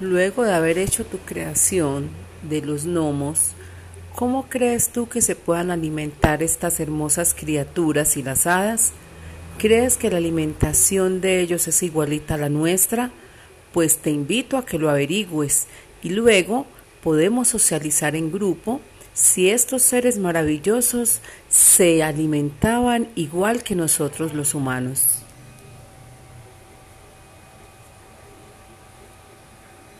Luego de haber hecho tu creación de los gnomos, ¿cómo crees tú que se puedan alimentar estas hermosas criaturas y las hadas? ¿Crees que la alimentación de ellos es igualita a la nuestra? Pues te invito a que lo averigües y luego podemos socializar en grupo si estos seres maravillosos se alimentaban igual que nosotros los humanos.